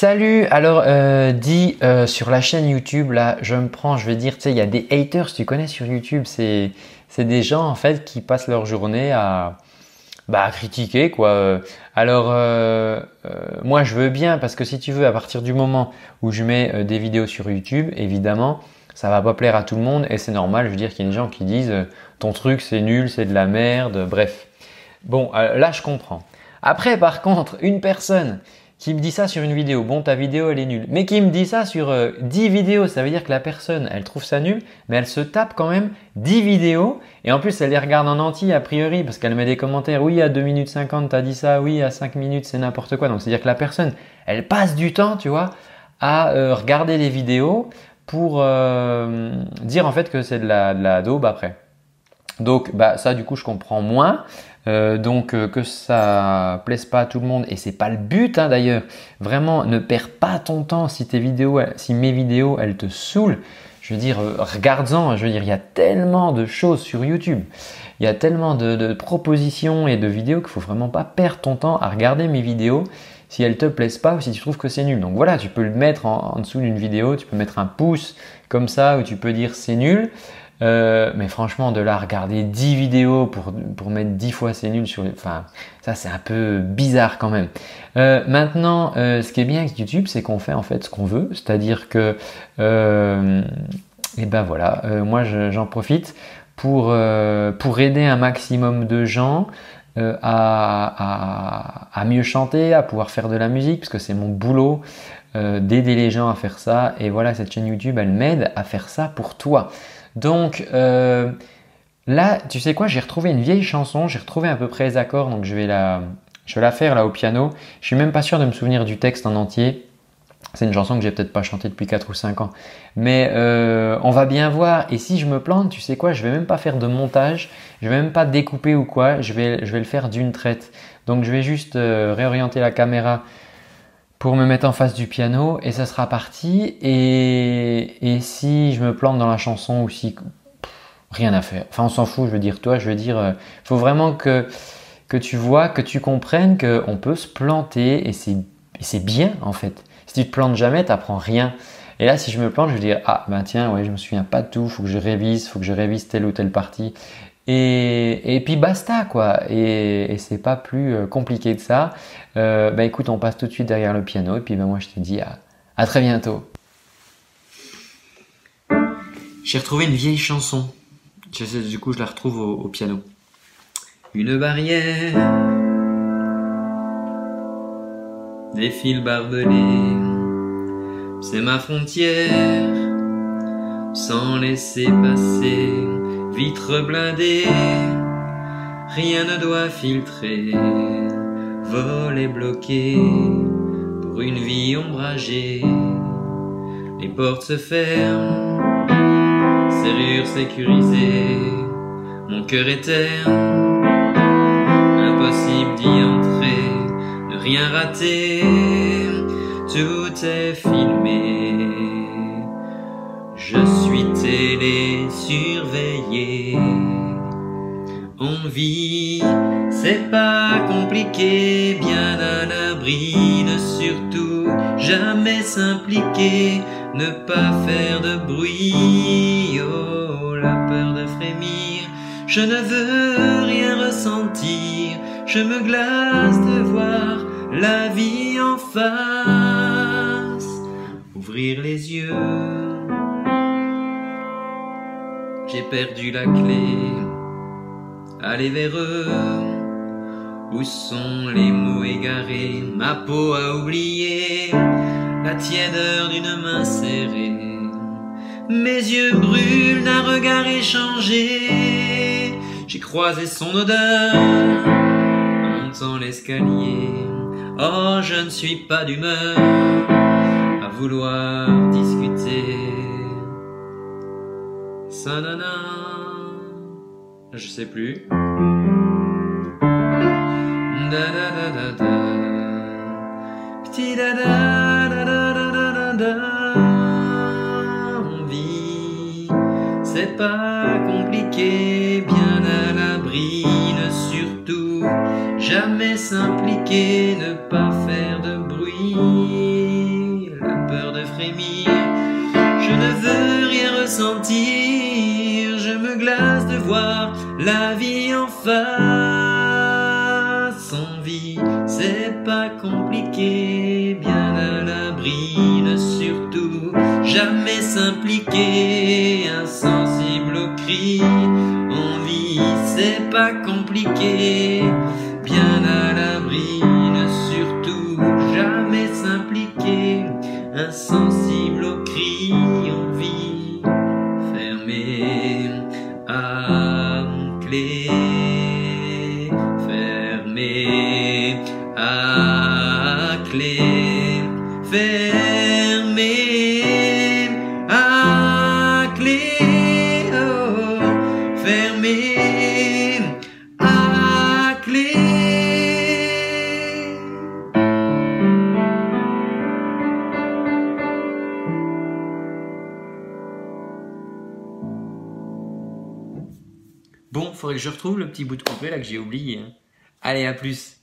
Salut, alors euh, dis euh, sur la chaîne YouTube, là, je me prends, je vais dire, tu sais, il y a des haters, tu connais sur YouTube, c'est des gens en fait qui passent leur journée à, bah, critiquer quoi. Alors euh, moi je veux bien parce que si tu veux, à partir du moment où je mets des vidéos sur YouTube, évidemment, ça va pas plaire à tout le monde et c'est normal, je veux dire qu'il y a des gens qui disent ton truc c'est nul, c'est de la merde, bref. Bon, là je comprends. Après par contre, une personne qui me dit ça sur une vidéo, bon ta vidéo elle est nulle, mais qui me dit ça sur 10 euh, vidéos, ça veut dire que la personne elle trouve ça nul, mais elle se tape quand même 10 vidéos. Et en plus elle les regarde en entier a priori parce qu'elle met des commentaires, oui à 2 minutes 50 t'as dit ça, oui à 5 minutes c'est n'importe quoi, donc c'est à dire que la personne elle passe du temps tu vois à euh, regarder les vidéos pour euh, dire en fait que c'est de la, de la daube après. Donc bah ça du coup je comprends moins. Euh, donc euh, que ça plaise pas à tout le monde et c'est pas le but hein, d'ailleurs. Vraiment, ne perds pas ton temps si tes vidéos, si mes vidéos, elles te saoulent. Je veux dire, euh, regarde-en. Je veux dire, il y a tellement de choses sur YouTube. Il y a tellement de, propositions et de vidéos qu'il faut vraiment pas perdre ton temps à regarder mes vidéos si elles te plaisent pas ou si tu trouves que c'est nul. Donc voilà, tu peux le mettre en dessous d'une vidéo, tu peux mettre un pouce comme ça où tu peux dire c'est nul. Euh, mais franchement, de là regarder 10 vidéos pour, pour mettre 10 fois c'est nul sur Enfin, ça c'est un peu bizarre quand même. Euh, maintenant, euh, ce qui est bien avec YouTube, c'est qu'on fait en fait ce qu'on veut. C'est-à-dire que, et ben voilà, moi j'en profite pour, pour aider un maximum de gens à, à, à, mieux chanter, à pouvoir faire de la musique, parce que c'est mon boulot d'aider les gens à faire ça. Et voilà, cette chaîne YouTube, elle m'aide à faire ça pour toi. Donc euh, là, tu sais quoi, j'ai retrouvé une vieille chanson, j'ai retrouvé à peu près les accords, donc je vais la, je vais faire là au piano. Je suis même pas sûr de me souvenir du texte en entier. C'est une chanson que j'ai peut-être pas chantée depuis 4 ou 5 ans. Mais euh, on va bien voir. Et si je me plante, tu sais quoi, je vais même pas faire de montage, je vais même pas découper ou quoi, je vais, je vais le faire d'une traite. Donc je vais juste euh, réorienter la caméra pour me mettre en face du piano et ça sera parti. Et, et si je me plante dans la chanson ou si rien à faire. Enfin, on s'en fout. Je veux dire, toi, je veux dire, il euh, faut vraiment que que tu vois, que tu comprennes qu'on peut se planter et c'est bien en fait. Si tu te plantes jamais, tu n'apprends rien. Et là, si je me plante, je vais dire ah ben tiens, ouais, je me souviens pas de tout, faut que je révise, faut que je révise telle ou telle partie. Et, et puis basta quoi. Et, c'est pas plus euh, compliqué que ça. Euh, bah écoute, on passe tout de suite derrière le piano. Et puis ben moi je te dis à, à très bientôt. J'ai retrouvé une vieille chanson. Du coup, je la retrouve au piano. Une barrière, des fils barbelés, c'est ma frontière, sans laisser passer vitre blindée, rien ne doit filtrer, volet bloqué pour une vie ombragée. Les portes se ferment, serrure sécurisée, mon cœur est terne, impossible d'y entrer, ne rien rater, tout est filmé. Je suis télé-surveillé. On vit, c'est pas compliqué, bien à l'abri, ne surtout jamais s'impliquer, ne pas faire de bruit, oh la peur de frémir, je ne veux rien ressentir, je me glace de voir la vie en face, ouvrir les yeux j'ai perdu la clé. Allez vers eux, où sont les mots égarés? Ma peau a oublié la tièdeur d'une main serrée. Mes yeux brûlent d'un regard échangé. J'ai croisé son odeur, montant l'escalier. Oh, je ne suis pas d'humeur à vouloir discuter. Je sais plus. Da da da da da. On vit, c'est pas compliqué, bien à l'abri, ne surtout jamais s'impliquer, ne pas faire de bruit. frémir. Je ne veux rien ressentir, la vie en face. En vie, c'est pas compliqué, bien à l'abri, ne surtout jamais s'impliquer, insensible au cri. En vie, c'est pas compliqué, bien à l'abri, ne surtout jamais s'impliquer, insensible au cri. Clé, fermé à clé, fermé faudrait que je retrouve le petit bout de coupé là que j'ai oublié. hein. Allez, à plus.